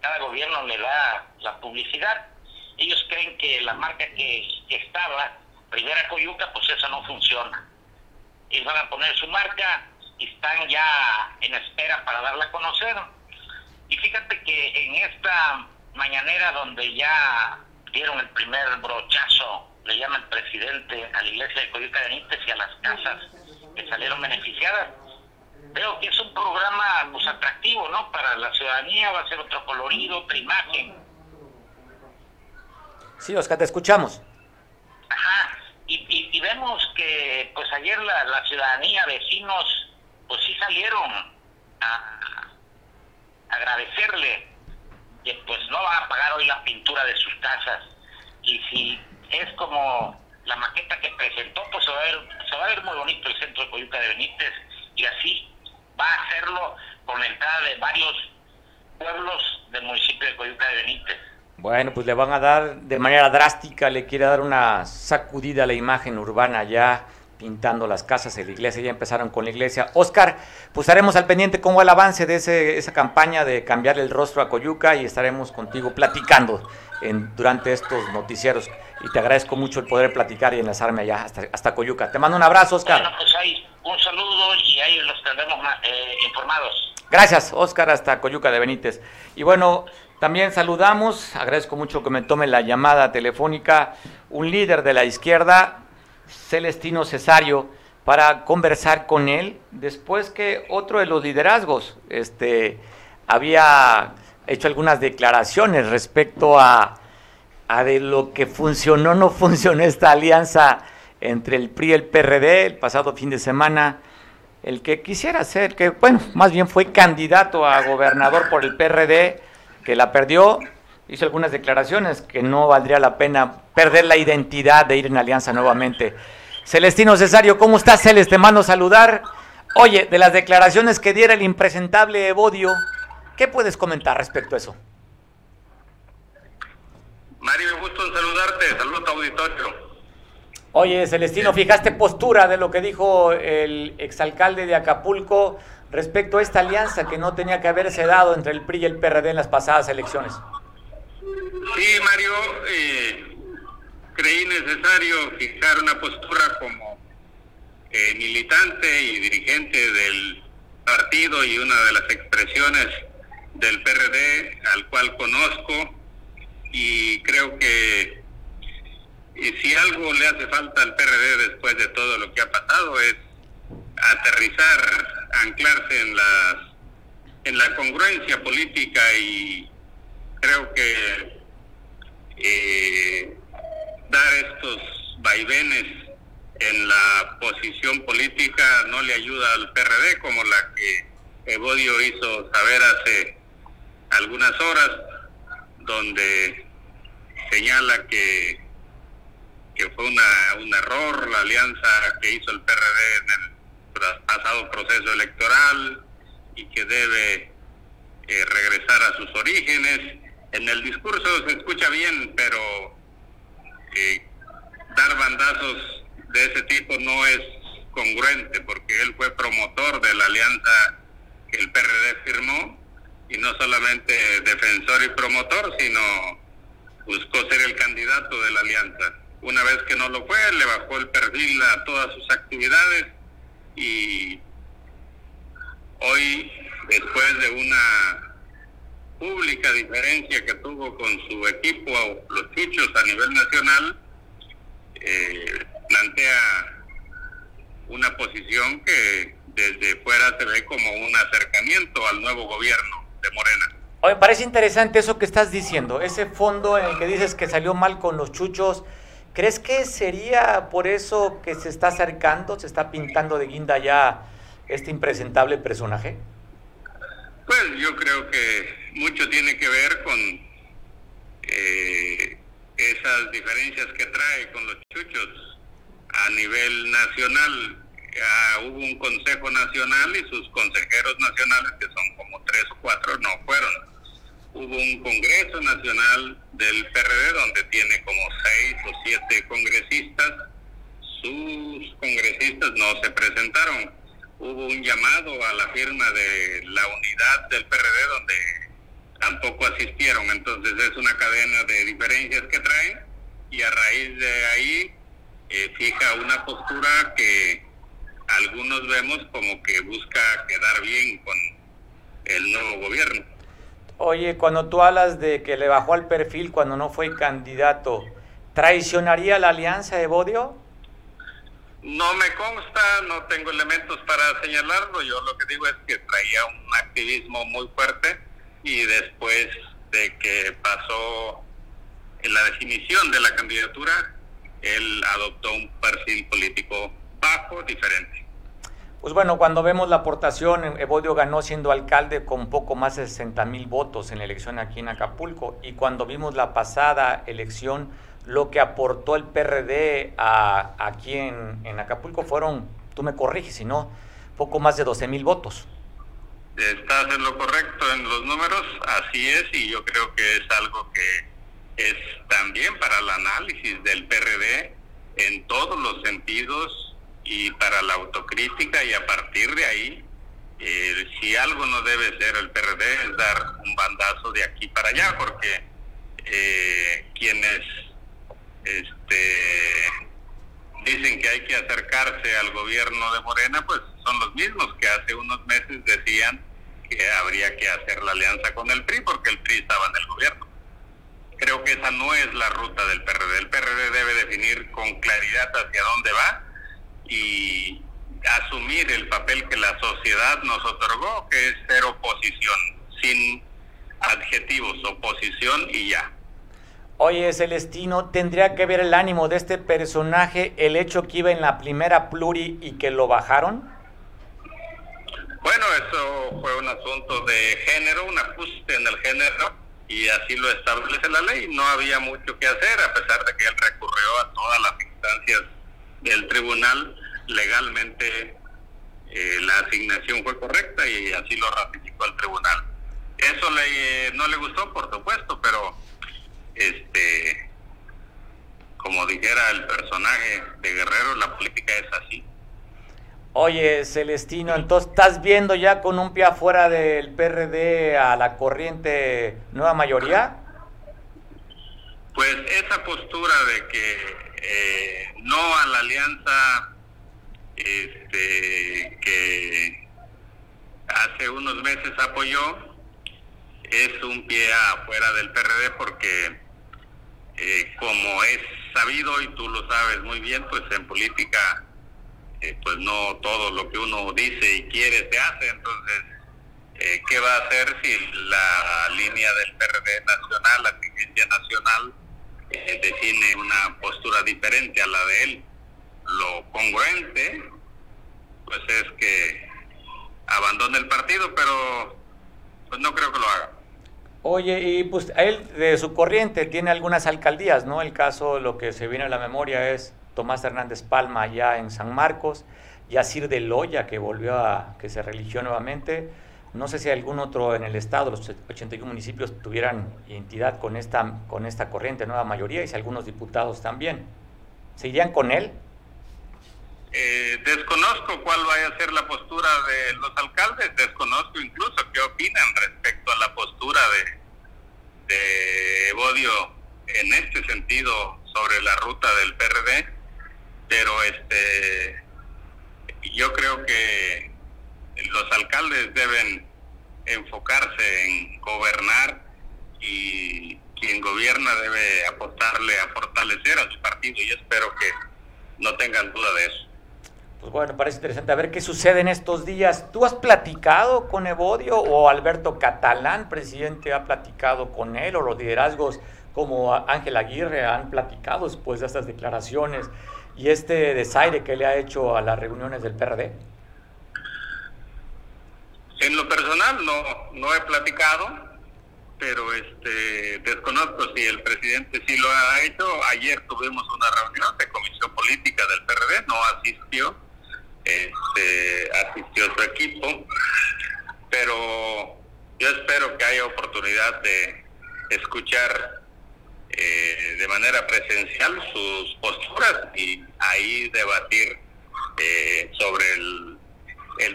[SPEAKER 6] cada gobierno le da la publicidad. Ellos creen que la marca que, que estaba, Rivera Coyuca, pues eso no funciona. Ellos van a poner su marca, están ya en espera para darla a conocer. Y fíjate que en esta mañanera donde ya dieron el primer brochazo, le llama el presidente a la iglesia de Coyuca de Benítez y a las casas que salieron beneficiadas, veo que es un programa pues atractivo, ¿no? Para la ciudadanía va a ser otro colorido, otra imagen.
[SPEAKER 1] Sí, Oscar, te escuchamos.
[SPEAKER 6] Ajá, y, y, vemos que pues ayer la, la ciudadanía, vecinos, pues sí salieron a agradecerle que pues no van a pagar hoy la pintura de sus casas. Y si es como la maqueta que presentó pues se va a ver, se va a ver muy bonito el centro de Coyuca de Benítez. Y así va a hacerlo con la entrada de varios pueblos del municipio de Coyuca de Benítez.
[SPEAKER 1] Bueno, pues le van a dar de manera drástica, le quiere dar una sacudida a la imagen urbana ya pintando las casas de la iglesia, ya empezaron con la iglesia. Oscar, pues estaremos al pendiente cómo va el avance de ese, esa campaña de cambiar el rostro a Coyuca y estaremos contigo platicando en, durante estos noticieros. Y te agradezco mucho el poder platicar y enlazarme allá hasta, hasta Coyuca. Te mando un abrazo, Oscar.
[SPEAKER 6] Bueno, pues ahí un saludo y ahí los tendremos eh, informados.
[SPEAKER 1] Gracias, Oscar, hasta Coyuca de Benítez. Y bueno, también saludamos, agradezco mucho que me tome la llamada telefónica, un líder de la izquierda, Celestino Cesario para conversar con él después que otro de los liderazgos este, había hecho algunas declaraciones respecto a, de lo que funcionó o no funcionó esta alianza entre el PRI y el PRD el pasado fin de semana. El que quisiera ser, que bueno, más bien fue candidato a gobernador por el PRD, que la perdió, hizo algunas declaraciones que no valdría la pena perder la identidad de ir en alianza nuevamente. Celestino Cesario, ¿cómo estás, Celeste? Mando saludar. Oye, de las declaraciones que diera el impresentable Evodio, ¿qué puedes comentar respecto a eso?
[SPEAKER 7] Mario, gusto en saludarte. Saludos a auditorio.
[SPEAKER 1] Oye, Celestino, fijaste postura de lo que dijo el exalcalde de Acapulco respecto a esta alianza que no tenía que haberse dado entre el PRI y el PRD en las pasadas elecciones.
[SPEAKER 7] Sí, Mario, eh, creí necesario fijar una postura como eh, militante y dirigente del partido y una de las expresiones del PRD al cual conozco y creo que si algo le hace falta al PRD después de todo lo que ha pasado es aterrizar, anclarse en la en la congruencia política y creo que eh, dar estos vaivenes en la posición política no le ayuda al PRD como la que Evodio hizo saber hace algunas horas, donde señala que, que fue una, un error la alianza que hizo el PRD en el pasado proceso electoral y que debe eh, regresar a sus orígenes. En el discurso se escucha bien, pero dar bandazos de ese tipo no es congruente porque él fue promotor de la alianza que el PRD firmó y no solamente defensor y promotor, sino buscó ser el candidato de la alianza. una vez que no lo fue, le bajó el perfil a todas sus actividades y hoy, después de una pública diferencia que tuvo con su equipo, los Chuchos, a nivel nacional, eh, plantea una posición que desde fuera se ve como un acercamiento al nuevo gobierno de Morena.
[SPEAKER 1] Oye, parece interesante eso que estás diciendo, ese fondo en el que dices que salió mal con los chuchos. ¿Crees que sería por eso que se está acercando, se está pintando de guinda ya este impresentable personaje?
[SPEAKER 7] Pues yo creo que mucho tiene que ver con eh, esas diferencias que trae con los chuchos a nivel nacional. hubo un Consejo Nacional y sus consejeros nacionales, que son como tres o cuatro, no fueron. Hubo un Congreso Nacional del PRD donde tiene como seis o siete congresistas. Sus congresistas no se presentaron. Hubo un llamado a la firma de la unidad del PRD donde tampoco asistieron. Entonces es una cadena de diferencias que traen y a raíz de ahí eh, fija una postura que algunos vemos como que busca quedar bien con el nuevo gobierno.
[SPEAKER 1] Oye, cuando tú hablas de que le bajó al perfil cuando no fue candidato, ¿traicionaría la alianza de Bodio?
[SPEAKER 7] No me consta, no tengo elementos para señalarlo. Yo lo que digo es que traía un activismo muy fuerte y después de que pasó en la definición de la candidatura, él adoptó un perfil político bajo, diferente.
[SPEAKER 1] Pues bueno, cuando vemos la aportación, Evodio ganó siendo alcalde con poco más de 60 mil votos en la elección aquí en Acapulco. Y cuando vimos la pasada elección, lo que aportó el PRD a, aquí en, en Acapulco fueron, tú me corriges, si no, poco más de 12 mil votos.
[SPEAKER 7] Estás en lo correcto en los números, así es, y yo creo que es algo que es también para el análisis del PRD en todos los sentidos y para la autocrítica y a partir de ahí, eh, si algo no debe ser el PRD es dar un bandazo de aquí para allá, porque eh, quienes este, dicen que hay que acercarse al gobierno de Morena, pues son los mismos que hace unos meses decían que habría que hacer la alianza con el PRI porque el PRI estaba en el gobierno. Creo que esa no es la ruta del PRD. El PRD debe definir con claridad hacia dónde va y asumir el papel que la sociedad nos otorgó, que es ser oposición, sin adjetivos, oposición y ya.
[SPEAKER 1] Oye, Celestino, ¿tendría que ver el ánimo de este personaje el hecho que iba en la primera pluri y que lo bajaron?
[SPEAKER 7] Bueno, eso fue un asunto de género, un ajuste en el género y así lo establece la ley. No había mucho que hacer, a pesar de que él recurrió a todas las instancias del tribunal. Legalmente eh, la asignación fue correcta y así lo ratificó el tribunal. Eso le, no le gustó, por supuesto, pero este, como dijera el personaje de Guerrero, la política es así.
[SPEAKER 1] Oye, Celestino, entonces estás viendo ya con un pie afuera del PRD a la corriente nueva mayoría.
[SPEAKER 7] Pues esa postura de que eh, no a la alianza este, que hace unos meses apoyó es un pie afuera del PRD porque eh, como es sabido y tú lo sabes muy bien, pues en política eh, pues no todo lo que uno dice y quiere se hace, entonces, eh, ¿qué va a hacer si la línea del PRD nacional, la dirigencia nacional, eh, define una postura diferente a la de él? Lo congruente, pues es que abandone el partido, pero pues no creo que lo haga.
[SPEAKER 1] Oye, y pues él de su corriente tiene algunas alcaldías, ¿no? El caso, lo que se viene a la memoria es Tomás Hernández Palma ya en San Marcos, Yacir de Loya que volvió a, que se religió nuevamente. No sé si algún otro en el estado, los 81 municipios tuvieran identidad con esta, con esta corriente, nueva mayoría, y si algunos diputados también. ¿Se irían con él?
[SPEAKER 7] Eh, desconozco cuál vaya a ser la postura de los alcaldes, desconozco incluso qué opinan respecto a la postura de, de Bodio en este sentido sobre la ruta del PRD, pero este yo creo que los alcaldes deben enfocarse en gobernar y quien gobierna debe apostarle a fortalecer a su partido y espero que no tengan duda de eso.
[SPEAKER 1] Pues bueno, parece interesante a ver qué sucede en estos días. ¿Tú has platicado con Evodio o Alberto Catalán, presidente, ha platicado con él o los liderazgos como Ángel Aguirre han platicado después de estas declaraciones y este desaire que le ha hecho a las reuniones del PRD?
[SPEAKER 7] En lo personal no, no he platicado, pero este desconozco si el presidente sí lo ha hecho. Ayer tuvimos una reunión de comisión política del PRD, no asistió este, asistió su equipo, pero yo espero que haya oportunidad de escuchar eh, de manera presencial sus posturas y ahí debatir eh, sobre el,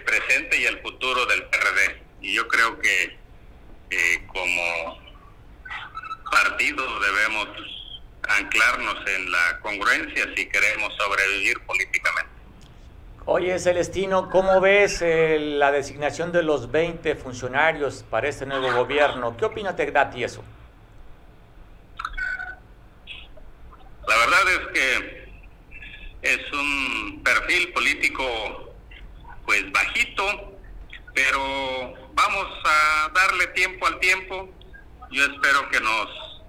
[SPEAKER 7] presente y el futuro del PRD. Y yo creo que eh, como partido debemos anclarnos en la congruencia si queremos sobrevivir políticamente.
[SPEAKER 1] Oye, Celestino, ¿cómo ves eh, la designación de los 20 funcionarios para este nuevo gobierno? ¿Qué opinión te da ti eso?
[SPEAKER 7] La verdad es que es un perfil político pues bajito, pero vamos a darle tiempo al tiempo. Yo espero que nos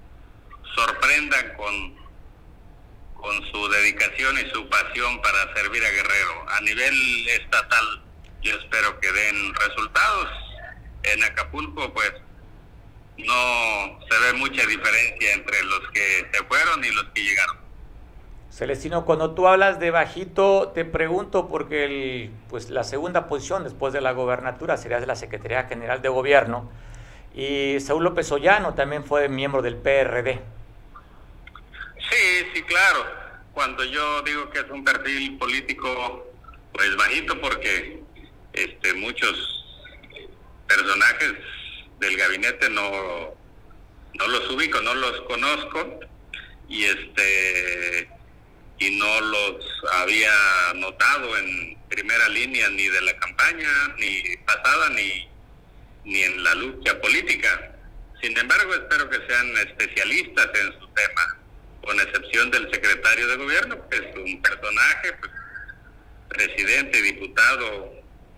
[SPEAKER 7] sorprendan con con su dedicación y su pasión para servir a Guerrero. A nivel estatal, yo espero que den resultados. En Acapulco, pues, no se ve mucha diferencia entre los que se fueron y los que llegaron.
[SPEAKER 1] Celestino, cuando tú hablas de bajito, te pregunto porque el, pues la segunda posición después de la gobernatura sería de la Secretaría General de Gobierno y Saúl López Ollano también fue miembro del PRD.
[SPEAKER 7] Sí, sí, claro. Cuando yo digo que es un perfil político, pues bajito porque este muchos personajes del gabinete no no los ubico, no los conozco y este y no los había notado en primera línea ni de la campaña ni pasada ni ni en la lucha política. Sin embargo, espero que sean especialistas en su tema con excepción del secretario de gobierno, que es un personaje, pues, presidente, diputado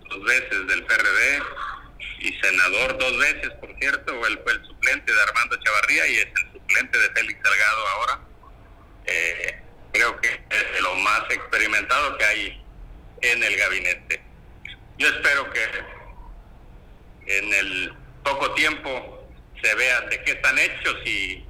[SPEAKER 7] dos veces del PRD y senador dos veces, por cierto, él fue el suplente de Armando Chavarría y es el suplente de Félix Salgado ahora. Eh, creo que es lo más experimentado que hay en el gabinete. Yo espero que en el poco tiempo se vea de qué están hechos y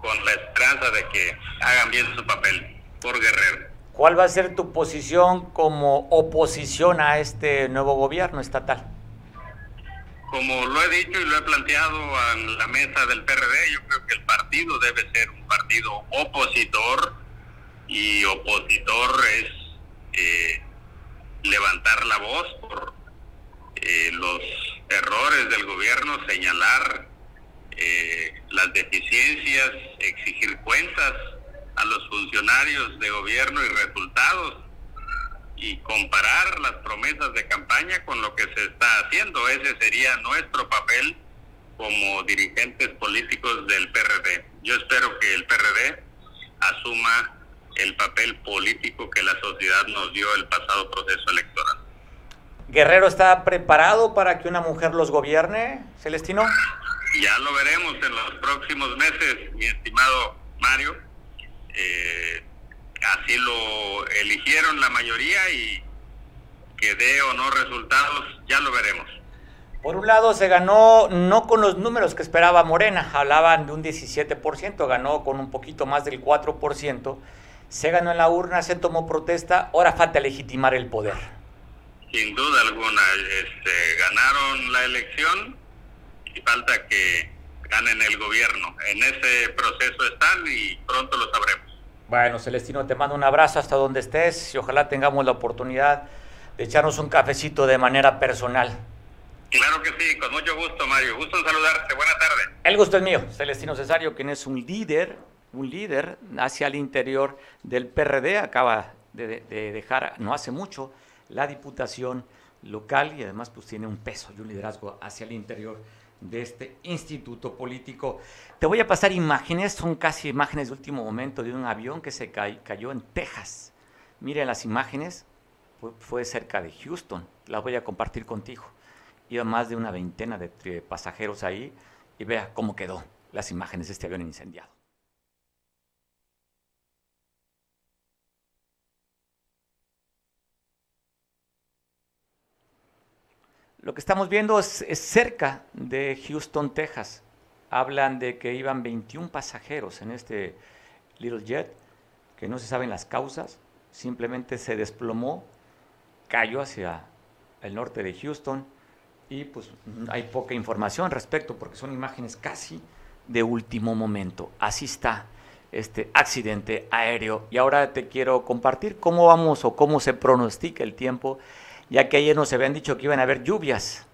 [SPEAKER 7] con la esperanza de que hagan bien su papel por Guerrero.
[SPEAKER 1] ¿Cuál va a ser tu posición como oposición a este nuevo gobierno estatal?
[SPEAKER 7] Como lo he dicho y lo he planteado en la mesa del PRD, yo creo que el partido debe ser un partido opositor y opositor es eh, levantar la voz por eh, los errores del gobierno, señalar eh, las deficiencias, exigir cuentas a los funcionarios de gobierno y resultados y comparar las promesas de campaña con lo que se está haciendo. Ese sería nuestro papel como dirigentes políticos del PRD. Yo espero que el PRD asuma el papel político que la sociedad nos dio el pasado proceso electoral.
[SPEAKER 1] ¿Guerrero está preparado para que una mujer los gobierne, Celestino?
[SPEAKER 7] Ya lo veremos en los próximos meses, mi estimado Mario. Eh, así lo eligieron la mayoría y que dé o no resultados, ya lo veremos.
[SPEAKER 1] Por un lado se ganó no con los números que esperaba Morena, hablaban de un 17%, ganó con un poquito más del 4%, se ganó en la urna, se tomó protesta, ahora falta legitimar el poder.
[SPEAKER 7] Sin duda alguna, este, ganaron la elección, falta que ganen el gobierno. En ese proceso están y pronto lo sabremos.
[SPEAKER 1] Bueno, Celestino, te mando un abrazo hasta donde estés y ojalá tengamos la oportunidad de echarnos un cafecito de manera personal.
[SPEAKER 7] Claro que sí, con mucho gusto, Mario. Gusto en saludarte. Buena tarde.
[SPEAKER 1] El gusto es mío. Celestino Cesario, quien es un líder un líder hacia el interior del PRD, acaba de, dejar no hace mucho la diputación local y además pues tiene un peso y un liderazgo hacia el interior de este instituto político. Te voy a pasar imágenes, son casi imágenes de último momento de un avión que se cayó en Texas. Miren las imágenes, fue, cerca de Houston, las voy a compartir contigo. Iba más de una veintena de pasajeros ahí y vea cómo quedó las imágenes de este avión incendiado. Lo que estamos viendo es, cerca de Houston, Texas. Hablan de que iban 21 pasajeros en este Little Jet, que no se saben las causas, simplemente se desplomó, cayó hacia el norte de Houston y pues hay poca información al respecto porque son imágenes casi de último momento. Así está este accidente aéreo. Y ahora te quiero compartir cómo vamos o cómo se pronostica el tiempo ya que ayer nos habían dicho que iban a haber lluvias.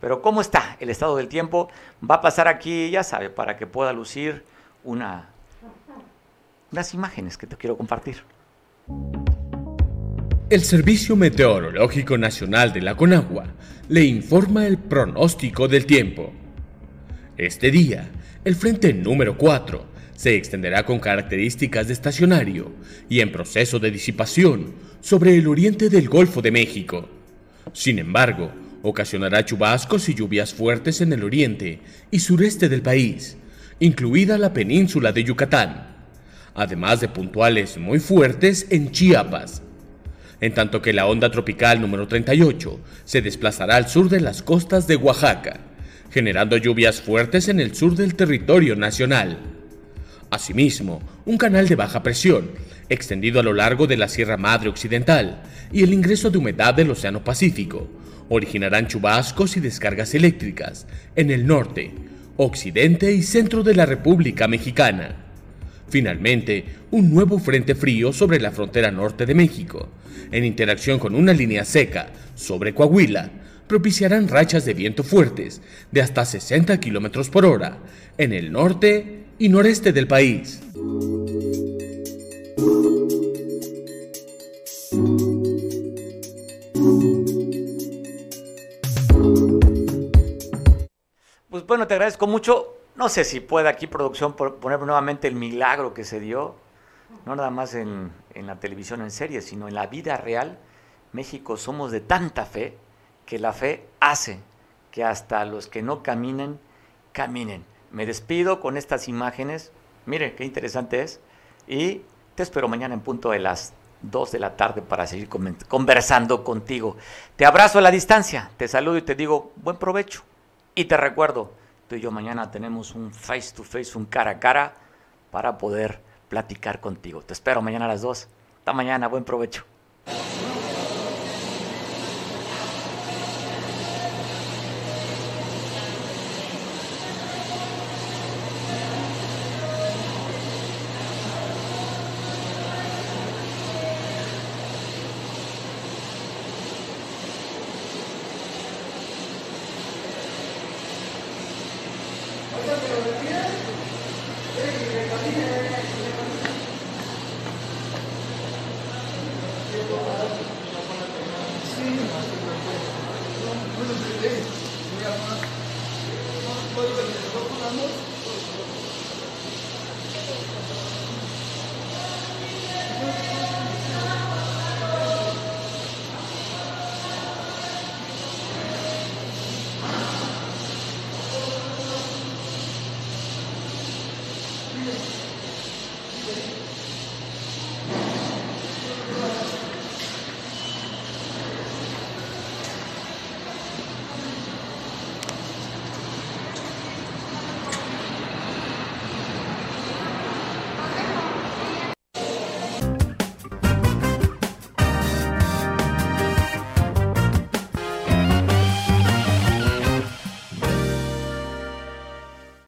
[SPEAKER 1] Pero ¿cómo está el estado del tiempo? Va a pasar aquí, ya sabe, para que pueda lucir una, unas imágenes que te quiero compartir.
[SPEAKER 8] El Servicio Meteorológico Nacional de la Conagua le informa el pronóstico del tiempo. Este día, el frente número 4 se extenderá con características de estacionario y en proceso de disipación sobre el oriente del Golfo de México sin embargo, ocasionará chubascos y lluvias fuertes en el oriente y sureste del país, incluida la península de Yucatán, además de puntuales muy fuertes en Chiapas, en tanto que la onda tropical número 38 se desplazará al sur de las costas de Oaxaca, generando lluvias fuertes en el sur del territorio nacional. Asimismo, un canal de baja presión, extendido a lo largo de la Sierra Madre Occidental, y el ingreso de humedad del Océano Pacífico, originarán chubascos y descargas eléctricas en el norte, occidente y centro de la República Mexicana. Finalmente, un nuevo frente frío sobre la frontera norte de México, en interacción con una línea seca sobre Coahuila, propiciarán rachas de viento fuertes de hasta 60 km por hora en el norte y noreste del país.
[SPEAKER 1] Pues bueno, te agradezco mucho. No sé si puede aquí producción poner nuevamente el milagro que se dio, no nada más en, en la televisión en serie, sino en la vida real. México somos de tanta fe que la fe hace que hasta los que no caminen, caminen. Me despido con estas imágenes. Mire, qué interesante es. Y te espero mañana en punto de las 2 de la tarde para seguir conversando contigo. Te abrazo a la distancia, te saludo y te digo buen provecho. Y te recuerdo, tú y yo mañana tenemos un face to face, un cara a cara, para poder platicar contigo. Te espero mañana a las 2. Hasta mañana, buen provecho.